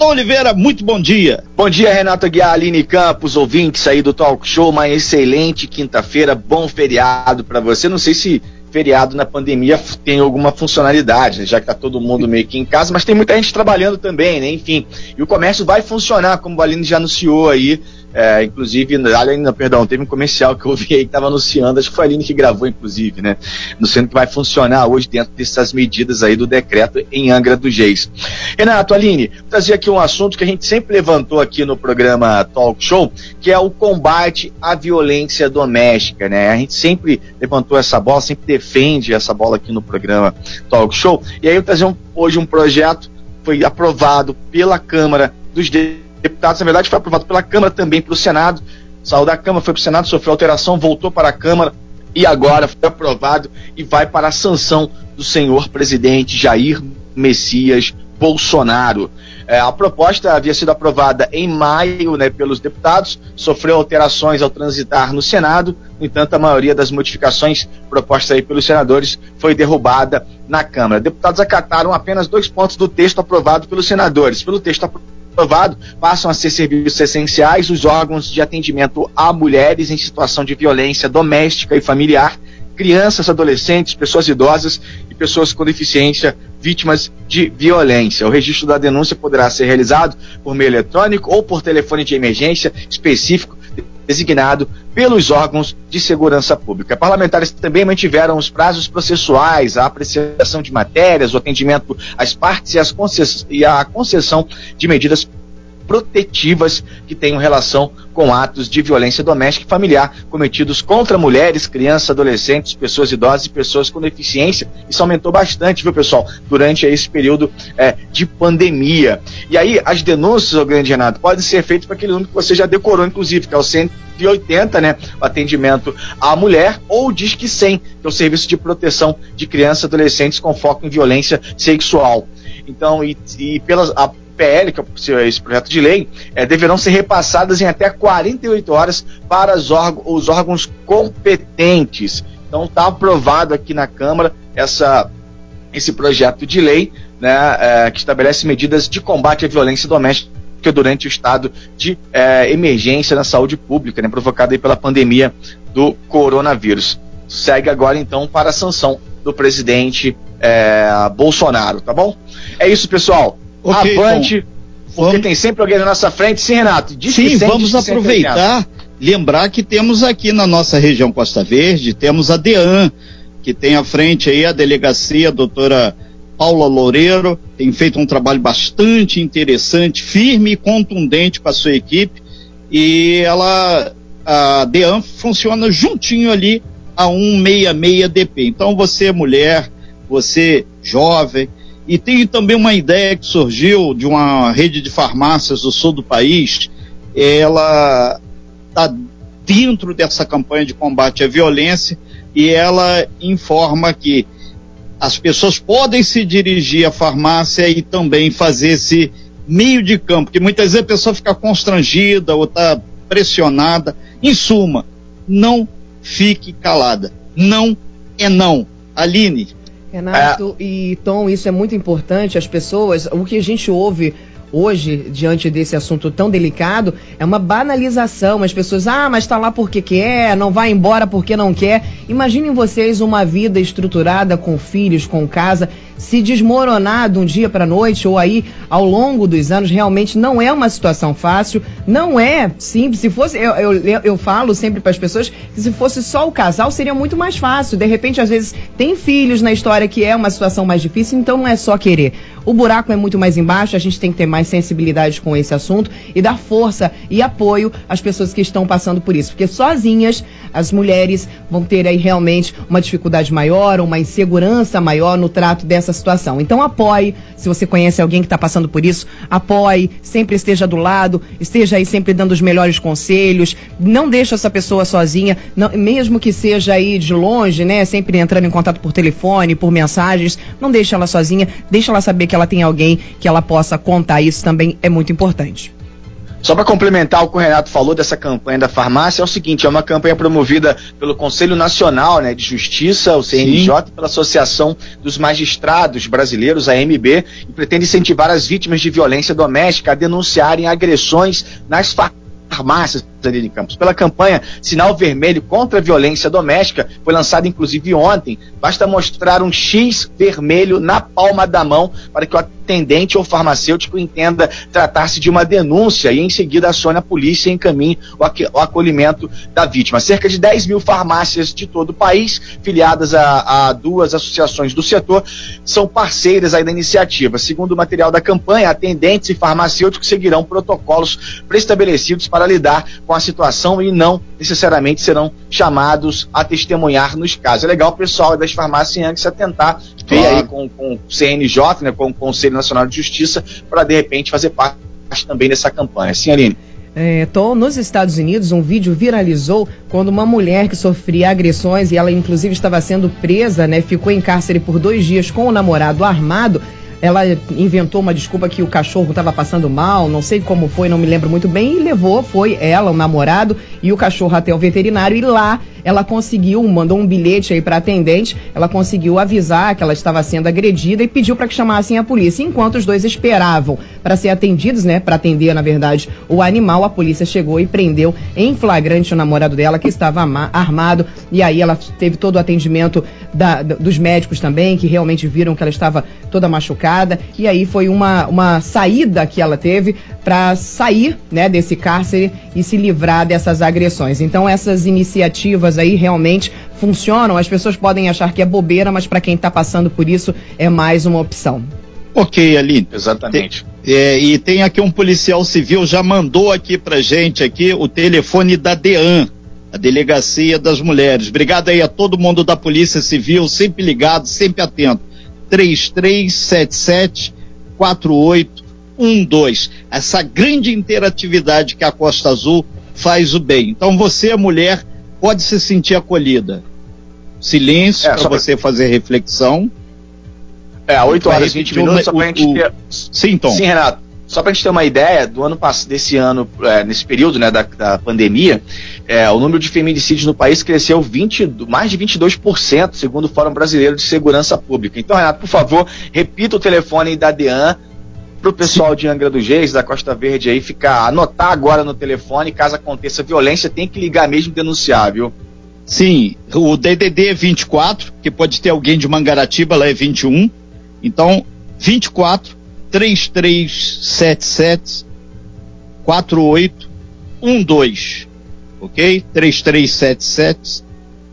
Tom Oliveira, muito bom dia. Bom dia, Renato Aguiar, Aline Campos, ouvintes aí do Talk Show. Uma excelente quinta-feira, bom feriado para você. Não sei se feriado na pandemia tem alguma funcionalidade, né? já que está todo mundo meio que em casa, mas tem muita gente trabalhando também, né? Enfim, e o comércio vai funcionar, como o Aline já anunciou aí é, inclusive, além, perdão, teve um comercial que eu vi aí que estava anunciando, acho que foi a Aline que gravou, inclusive, né? Anunciando que vai funcionar hoje dentro dessas medidas aí do decreto em Angra do Geis. Renato, Aline, trazer aqui um assunto que a gente sempre levantou aqui no programa Talk Show, que é o combate à violência doméstica, né? A gente sempre levantou essa bola, sempre defende essa bola aqui no programa Talk Show. E aí eu trazer um, hoje um projeto, foi aprovado pela Câmara dos Deputados deputados, na verdade, foi aprovado pela Câmara também pelo Senado. Saiu da Câmara, foi para o Senado, sofreu alteração, voltou para a Câmara e agora foi aprovado e vai para a sanção do senhor presidente Jair Messias Bolsonaro. É, a proposta havia sido aprovada em maio né, pelos deputados, sofreu alterações ao transitar no Senado, no entanto, a maioria das modificações propostas aí pelos senadores foi derrubada na Câmara. Deputados acataram apenas dois pontos do texto aprovado pelos senadores. Pelo texto aprovado, aprovado, passam a ser serviços essenciais os órgãos de atendimento a mulheres em situação de violência doméstica e familiar, crianças, adolescentes, pessoas idosas e pessoas com deficiência vítimas de violência. O registro da denúncia poderá ser realizado por meio eletrônico ou por telefone de emergência específico designado pelos órgãos de segurança pública. Parlamentares também mantiveram os prazos processuais, a apreciação de matérias, o atendimento às partes e, concess e a concessão de medidas protetivas que tenham relação com atos de violência doméstica e familiar cometidos contra mulheres, crianças, adolescentes, pessoas idosas e pessoas com deficiência. Isso aumentou bastante, viu, pessoal, durante esse período é, de pandemia. E aí, as denúncias, o grande Renato, podem ser feitas para aquele número que você já decorou, inclusive, que é o 180, né? O atendimento à mulher, ou o Disque 100, que é o serviço de proteção de crianças e adolescentes com foco em violência sexual. Então, e, e pelas, a, PL, que é esse projeto de lei, é, deverão ser repassadas em até 48 horas para os, os órgãos competentes. Então está aprovado aqui na Câmara essa, esse projeto de lei né, é, que estabelece medidas de combate à violência doméstica durante o estado de é, emergência na saúde pública, né, provocada pela pandemia do coronavírus. Segue agora então para a sanção do presidente é, Bolsonaro, tá bom? É isso, pessoal. Okay, Avante, porque vamos... tem sempre alguém na nossa frente. Sim, Renato. Diz Sim, vamos aproveitar, lembrar que temos aqui na nossa região Costa Verde, temos a DEAN, que tem à frente aí a delegacia a doutora Paula Loureiro, tem feito um trabalho bastante interessante, firme e contundente com a sua equipe, e ela, a DEAN funciona juntinho ali a 166DP. Então você mulher, você jovem, e tem também uma ideia que surgiu de uma rede de farmácias do sul do país. Ela está dentro dessa campanha de combate à violência e ela informa que as pessoas podem se dirigir à farmácia e também fazer esse meio de campo, porque muitas vezes a pessoa fica constrangida ou está pressionada. Em suma, não fique calada. Não é não. Aline, Renato é... e Tom, isso é muito importante. As pessoas, o que a gente ouve hoje, diante desse assunto tão delicado, é uma banalização. As pessoas, ah, mas está lá porque quer, não vai embora porque não quer. Imaginem vocês uma vida estruturada com filhos, com casa se desmoronar de um dia para noite ou aí ao longo dos anos, realmente não é uma situação fácil, não é simples. Se fosse, eu, eu, eu falo sempre para as pessoas que se fosse só o casal seria muito mais fácil. De repente, às vezes, tem filhos na história que é uma situação mais difícil, então não é só querer. O buraco é muito mais embaixo, a gente tem que ter mais sensibilidade com esse assunto e dar força e apoio às pessoas que estão passando por isso. Porque sozinhas as mulheres vão ter aí realmente uma dificuldade maior, uma insegurança maior no trato dessa situação. Então apoie, se você conhece alguém que está passando por isso, apoie, sempre esteja do lado, esteja aí sempre dando os melhores conselhos, não deixe essa pessoa sozinha, não, mesmo que seja aí de longe, né, sempre entrando em contato por telefone, por mensagens, não deixe ela sozinha, deixe ela saber que ela tem alguém que ela possa contar, isso também é muito importante. Só para complementar o que o Renato falou dessa campanha da farmácia, é o seguinte: é uma campanha promovida pelo Conselho Nacional né, de Justiça, o CNJ, Sim. pela Associação dos Magistrados Brasileiros, a AMB, e pretende incentivar as vítimas de violência doméstica a denunciarem agressões nas farmácias ali em Campos. Pela campanha Sinal Vermelho contra a Violência Doméstica, foi lançada inclusive ontem. Basta mostrar um X vermelho na palma da mão para que o atendente ou farmacêutico entenda tratar-se de uma denúncia e em seguida acione a polícia e encaminhe o acolhimento da vítima. Cerca de 10 mil farmácias de todo o país, filiadas a, a duas associações do setor, são parceiras aí da iniciativa. Segundo o material da campanha, atendentes e farmacêuticos seguirão protocolos preestabelecidos para lidar com a situação e não necessariamente serão chamados a testemunhar nos casos. É legal o pessoal das farmácias se atentar, ver aí com, com o CNJ, né, com o Conselho Nacional de Justiça, para de repente fazer parte também dessa campanha. Sim, Aline? É, tô, nos Estados Unidos, um vídeo viralizou quando uma mulher que sofria agressões e ela inclusive estava sendo presa, né, ficou em cárcere por dois dias com o namorado armado ela inventou uma desculpa que o cachorro estava passando mal, não sei como foi, não me lembro muito bem, e levou, foi ela, o namorado e o cachorro até o veterinário e lá ela conseguiu, mandou um bilhete aí para atendente, ela conseguiu avisar que ela estava sendo agredida e pediu para que chamassem a polícia. Enquanto os dois esperavam para ser atendidos, né, para atender, na verdade, o animal, a polícia chegou e prendeu em flagrante o namorado dela que estava armado e aí ela teve todo o atendimento da, dos médicos também, que realmente viram que ela estava toda machucada e aí foi uma, uma saída que ela teve para sair, né, desse cárcere e se livrar dessas agressões. Então essas iniciativas aí realmente funcionam. As pessoas podem achar que é bobeira, mas para quem está passando por isso é mais uma opção. Ok, Aline. Exatamente. Tem, é, e tem aqui um policial civil, já mandou aqui pra gente aqui o telefone da DEAN, a Delegacia das Mulheres. Obrigado aí a todo mundo da Polícia Civil, sempre ligado, sempre atento. 3377 4812. Essa grande interatividade que a Costa Azul faz o bem. Então você, mulher, pode se sentir acolhida. Silêncio é, para você fazer reflexão. É, 8 horas e 20 minutos, só pra gente ter. Sim, Tom. Sim, Renato. Só para a gente ter uma ideia, do ano desse ano, é, nesse período né, da, da pandemia, é, o número de feminicídios no país cresceu 20, mais de 22%, segundo o Fórum Brasileiro de Segurança Pública. Então, Renato, por favor, repita o telefone da DEAN para o pessoal de Angra dos Reis, da Costa Verde aí, ficar, anotar agora no telefone, caso aconteça violência, tem que ligar mesmo e denunciar, viu? Sim, o DDD é 24, que pode ter alguém de Mangaratiba, lá é 21. Então, 24 3377 4812. Ok? 3377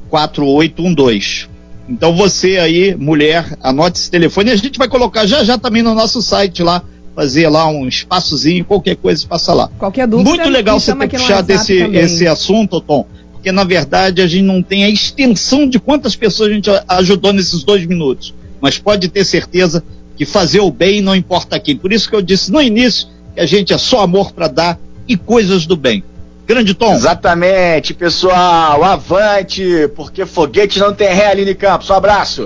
4812. Então você aí, mulher, anote esse telefone. E a gente vai colocar já já também no nosso site lá fazer lá um espaçozinho, qualquer coisa passa lá. Qualquer dúvida. Muito legal você ter puxado esse, esse assunto, Tom, porque na verdade a gente não tem a extensão de quantas pessoas a gente ajudou nesses dois minutos. Mas pode ter certeza que fazer o bem não importa quem. Por isso que eu disse no início que a gente é só amor para dar e coisas do bem. Grande Tom. Exatamente, pessoal. Avante, porque foguete não tem ré, Aline Campos. Um abraço.